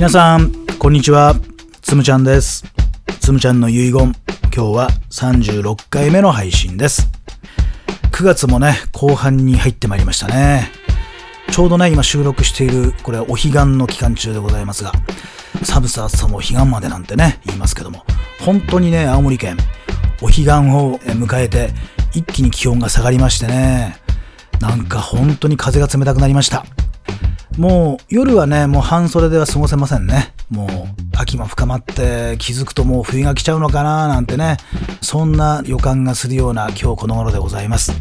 皆さんこんにちは。つむちゃんです。つむちゃんの遺言。今日は36回目の配信です。9月もね後半に入ってまいりましたね。ちょうどね今収録しているこれはお彼岸の期間中でございますが寒さ暑さも彼岸までなんてね言いますけども本当にね青森県お彼岸を迎えて一気に気温が下がりましてねなんか本当に風が冷たくなりました。もう夜はね、もう半袖では過ごせませんね。もう秋も深まって気づくともう冬が来ちゃうのかななんてね、そんな予感がするような今日この頃でございます。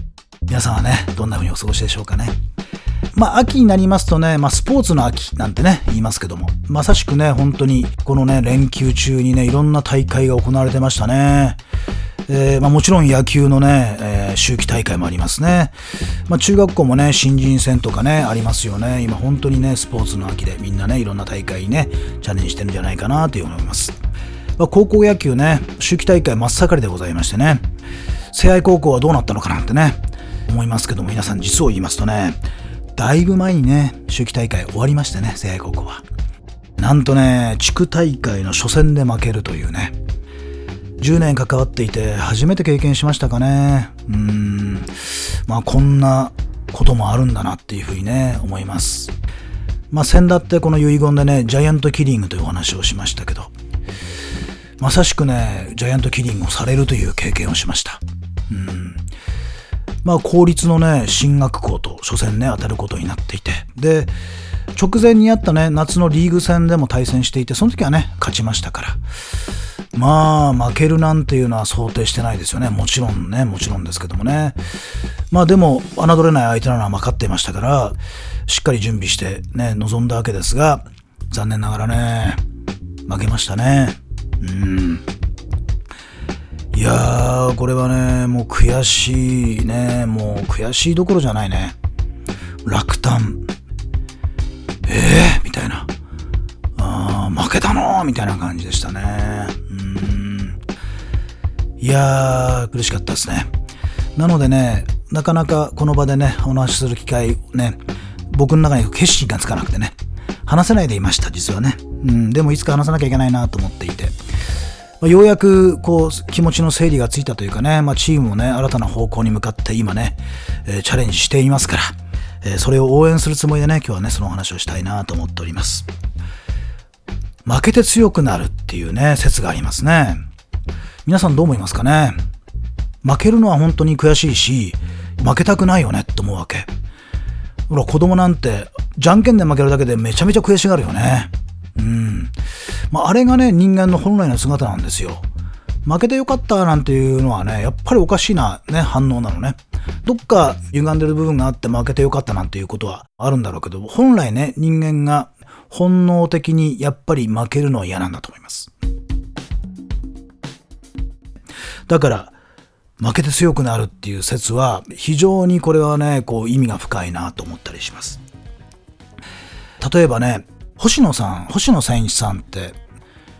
皆さんはね、どんな風にお過ごしでしょうかね。まあ、秋になりますとね、まあ、スポーツの秋なんてね、言いますけども、まさしくね、本当に、このね、連休中にね、いろんな大会が行われてましたね。えー、まあ、もちろん野球のね、えー、秋季大会もありますね。まあ、中学校もね、新人戦とかね、ありますよね。今本当にね、スポーツの秋でみんなね、いろんな大会にね、チャレンジしてるんじゃないかなという思います。まあ、高校野球ね、秋季大会真っ盛りでございましてね、聖愛高校はどうなったのかなってね、思いますけども、皆さん実を言いますとね、だいぶ前にね、秋季大会終わりましてね、聖愛高校は。なんとね、地区大会の初戦で負けるというね、10年関わっていて初めて経験しましたかね。うん。まあこんなこともあるんだなっていうふうにね、思います。まあ先だってこの遺言でね、ジャイアントキリングというお話をしましたけど、まさしくね、ジャイアントキリングをされるという経験をしました。うん。まあ公立のね、進学校と初戦ね、当たることになっていて、で、直前にあったね、夏のリーグ戦でも対戦していて、その時はね、勝ちましたから。まあ、負けるなんていうのは想定してないですよね。もちろんね、もちろんですけどもね。まあでも、侮れない相手なのは分かっていましたから、しっかり準備してね、臨んだわけですが、残念ながらね、負けましたね。うん。いやー、これはね、もう悔しいね。もう悔しいどころじゃないね。落胆。えー、みたいな。あー負けたのみたいな感じでしたね。いやー、苦しかったですね。なのでね、なかなかこの場でね、お話しする機会ね、僕の中に決心がつかなくてね、話せないでいました、実はね。うん、でもいつか話さなきゃいけないなと思っていて。まあ、ようやくこう気持ちの整理がついたというかね、まあ、チームもね、新たな方向に向かって今ね、えー、チャレンジしていますから、えー、それを応援するつもりでね、今日はね、そのお話をしたいなと思っております。負けて強くなるっていうね、説がありますね。皆さんどう思いますかね？負けるのは本当に悔しいし、負けたくないよねって思うわけ。ほら、子供なんて、じゃんけんで負けるだけでめちゃめちゃ悔しがるよね。うん。まあ、あれがね、人間の本来の姿なんですよ。負けてよかったなんていうのはね、やっぱりおかしいな、ね、反応なのね。どっか歪んでる部分があって負けてよかったなんていうことはあるんだろうけど、本来ね、人間が本能的にやっぱり負けるのは嫌なんだと思います。だから、負けて強くなるっていう説は、非常にこれはね、こう意味が深いなと思ったりします。例えばね、星野さん、星野千一さんって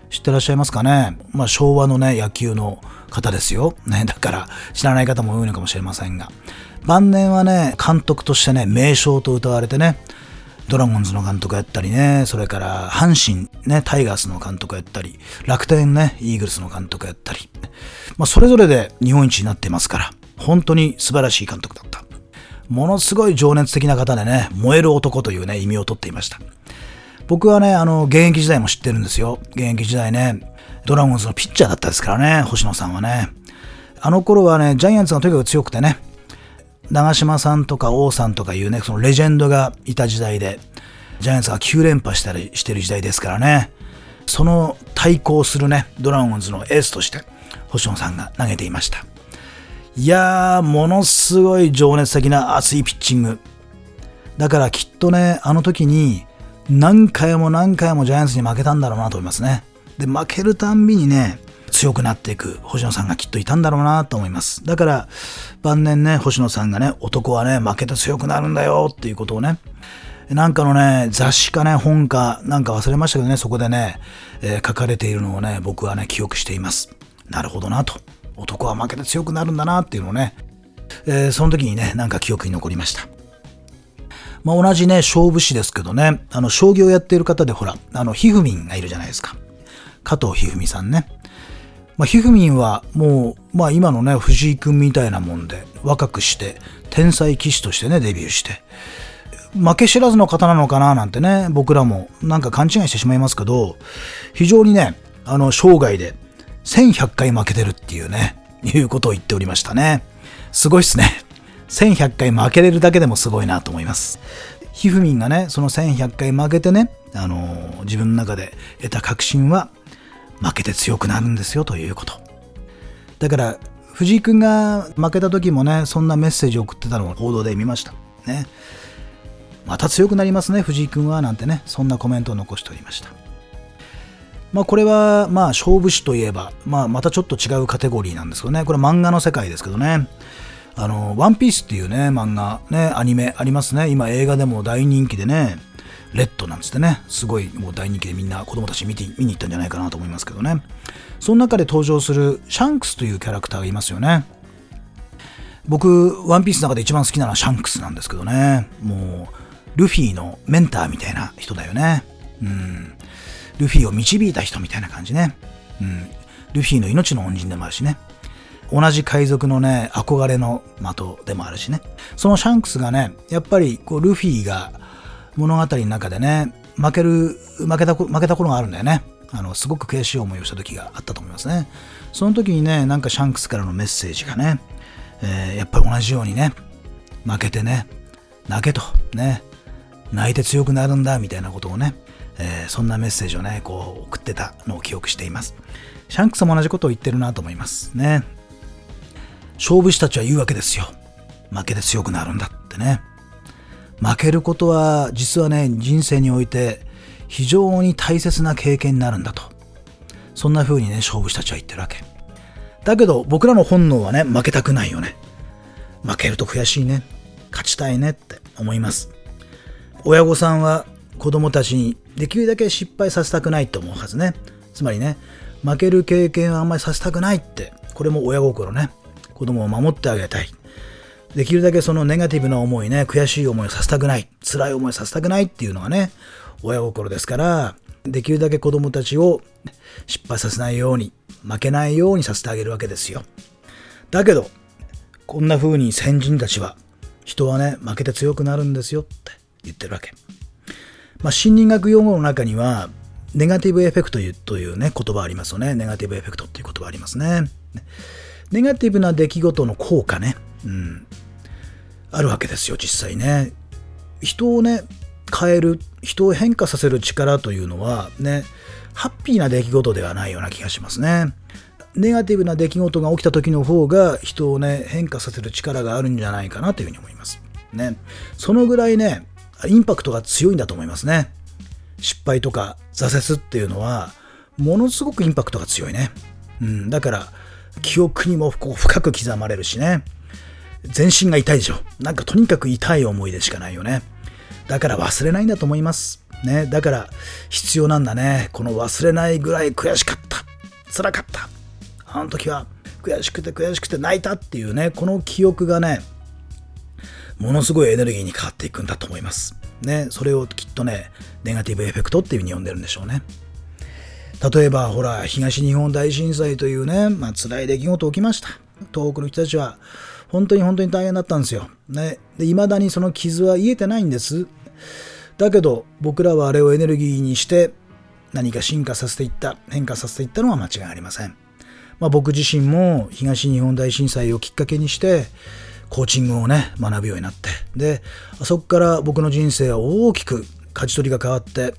知ってらっしゃいますかね？まあ昭和のね、野球の方ですよ。ね、だから知らない方も多いのかもしれませんが。晩年はね、監督としてね、名将と歌われてね、ドラゴンズの監督やったりね、それから阪神ね、タイガースの監督やったり、楽天ね、イーグルスの監督やったり、まあ、それぞれで日本一になってますから、本当に素晴らしい監督だった。ものすごい情熱的な方でね、燃える男というね、意味をとっていました。僕はね、あの、現役時代も知ってるんですよ。現役時代ね、ドラゴンズのピッチャーだったですからね、星野さんはね。あの頃はね、ジャイアンツがとにかく強くてね、長嶋さんとか王さんとかいうね、そのレジェンドがいた時代で、ジャイアンツが9連覇したりしてる時代ですからね、その対抗するね、ドラゴンズのエースとして、星野さんが投げていました。いやー、ものすごい情熱的な熱いピッチング。だからきっとね、あの時に何回も何回もジャイアンツに負けたんだろうなと思いますね。で、負けるたんびにね、強くなっていく星野さんがきっといたんだろうなと思います。だから、晩年ね、星野さんがね、男はね、負けて強くなるんだよっていうことをね、なんかのね、雑誌かね、本か、なんか忘れましたけどね、そこでね、えー、書かれているのをね、僕はね、記憶しています。なるほどなと。男は負けて強くなるんだなっていうのをね、えー、その時にね、なんか記憶に残りました。まあ、同じね、勝負師ですけどね、あの、将棋をやっている方でほら、あの、ひふみんがいるじゃないですか。加藤ひふみさんね。まあ、ひふみんはもう、まあ今のね、藤井君みたいなもんで、若くして、天才棋士としてね、デビューして、負け知らずの方なのかななんてね、僕らもなんか勘違いしてしまいますけど、非常にね、あの、生涯で1100回負けてるっていうね、いうことを言っておりましたね。すごいっすね。1100回負けれるだけでもすごいなと思います。ひふみんがね、その1100回負けてね、あの自分の中で得た確信は、負けて強くなるんですよということ。だから、藤井君が負けた時もね、そんなメッセージを送ってたのを報道で見ました。ね。また強くなりますね、藤井君は、なんてね、そんなコメントを残しておりました。まあこれは、まあ勝負師といえば、まあまたちょっと違うカテゴリーなんですけどね、これ漫画の世界ですけどね。あの、ワンピースっていうね、漫画、ね、アニメありますね。今映画でも大人気でね、レッドなんつってね、すごいもう大人気でみんな子供たち見て見に行ったんじゃないかなと思いますけどね。その中で登場するシャンクスというキャラクターがいますよね。僕、ワンピースの中で一番好きなのはシャンクスなんですけどね。もう、ルフィのメンターみたいな人だよね。うん。ルフィを導いた人みたいな感じね。うん。ルフィの命の恩人でもあるしね。同じ海賊のね、憧れの的でもあるしね。そのシャンクスがね、やっぱりこうルフィが物語の中でね、負ける、負けた、負けた頃があるんだよね。あの、すごく悔しい思いをした時があったと思いますね。その時にね、なんかシャンクスからのメッセージがね、えー、やっぱり同じようにね、負けてね、泣けと、ね、泣いて強くなるんだ、みたいなことをね、えー、そんなメッセージをね、こう送ってたのを記憶しています。シャンクスも同じことを言ってるなと思いますね。勝負師たちは言うわけですよ。負けて強くなるんだってね。負けることは実はね、人生において非常に大切な経験になるんだと。そんな風にね、勝負師たちは言ってるわけ。だけど僕らの本能はね、負けたくないよね。負けると悔しいね。勝ちたいねって思います。親御さんは子供たちにできるだけ失敗させたくないと思うはずね。つまりね、負ける経験はあんまりさせたくないって、これも親心ね。子供を守ってあげたい。できるだけそのネガティブな思いね、悔しい思いをさせたくない、辛い思いをさせたくないっていうのがね、親心ですから、できるだけ子供たちを失敗させないように、負けないようにさせてあげるわけですよ。だけど、こんな風に先人たちは、人はね、負けて強くなるんですよって言ってるわけ。まあ、心理学用語の中には、ネガティブエフェクトというね、言葉ありますよね。ネガティブエフェクトっていう言葉ありますね。ネガティブな出来事の効果ね、うん、あるわけですよ、実際ね。人をね、変える、人を変化させる力というのはね、ハッピーな出来事ではないような気がしますね。ネガティブな出来事が起きた時の方が人をね、変化させる力があるんじゃないかなというふうに思います。ね。そのぐらいね、インパクトが強いんだと思いますね。失敗とか挫折っていうのは、ものすごくインパクトが強いね。うん、だから、記憶にもこう深く刻まれるしね。全身が痛いでしょ。なんかとにかく痛い思い出しかないよね。だから忘れないんだと思います。ね。だから必要なんだね。この忘れないぐらい悔しかった。辛かった。あの時は悔しくて悔しくて泣いたっていうね、この記憶がね、ものすごいエネルギーに変わっていくんだと思います。ね。それをきっとね、ネガティブエフェクトっていうふうに呼んでるんでしょうね。例えば、ほら、東日本大震災というね、まあ、辛い出来事起きました。東北の人たちは、本当に本当に大変だったんですよ。ね。で、未だにその傷は癒えてないんです。だけど、僕らはあれをエネルギーにして、何か進化させていった、変化させていったのは間違いありません。まあ、僕自身も東日本大震災をきっかけにして、コーチングをね、学ぶようになって、で、そこから僕の人生は大きく舵取りが変わって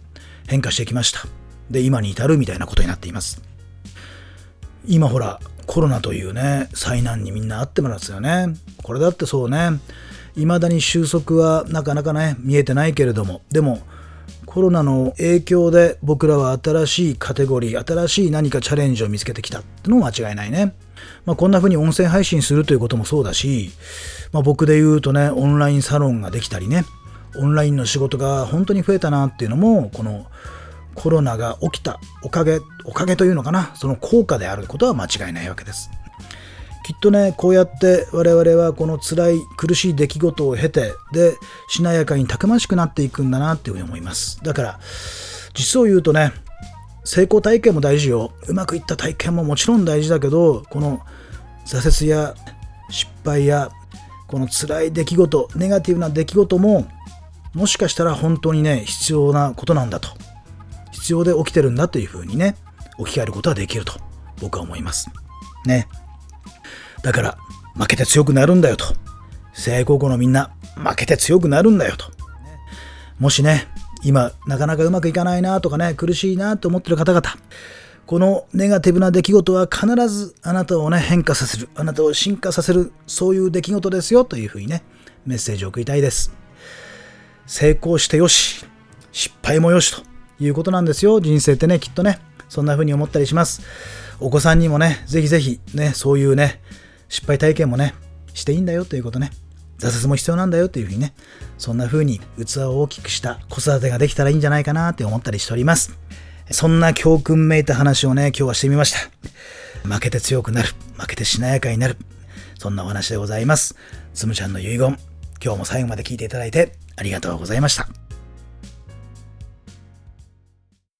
変化してきました。で、今に至るみたいなことになっています。今ほら、コロナというね、災難にみんなあってますよね。これだってそうね、未だに収束はなかなかね、見えてないけれども、でも、コロナの影響で僕らは新しいカテゴリー、新しい何かチャレンジを見つけてきたってのも間違いないね。まあ、こんな風に音声配信するということもそうだし、まあ、僕で言うとね、オンラインサロンができたりね、オンラインの仕事が本当に増えたなっていうのも、このコロナが起きたおかげ、おかげというのかな、その効果であることは間違いないわけです。っとねこうやって我々はこの辛い苦しい出来事を経てでしなやかにたくましくなっていくんだなっていうふうに思います。だから実を言うとね成功体験も大事よ。うまくいった体験ももちろん大事だけどこの挫折や失敗やこの辛い出来事ネガティブな出来事ももしかしたら本当にね必要なことなんだと。必要で起きてるんだというふうにね置き換えることはできると僕は思います。ね。だから負けて強くなるんだよと。成功後のみんな負けて強くなるんだよと。もしね今なかなかうまくいかないなとかね苦しいなと思ってる方々このネガティブな出来事は必ずあなたをね変化させるあなたを進化させるそういう出来事ですよというふうにねメッセージを送りたいです。成功してよし失敗もよしということなんですよ。人生ってねきっとねそんな風に思ったりします。お子さんにもねぜひぜひねそういうね失敗体験もねしていいんだよということね挫折も必要なんだよというふうにね、そんな風に器を大きくした子育てができたらいいんじゃないかなって思ったりしております。そんな教訓めいた話をね、今日はしてみました。負けて強くなる。負けてしなやかになる。そんなお話でございます。つむちゃんの遺言。今日も最後まで聞いていただいてありがとうございました。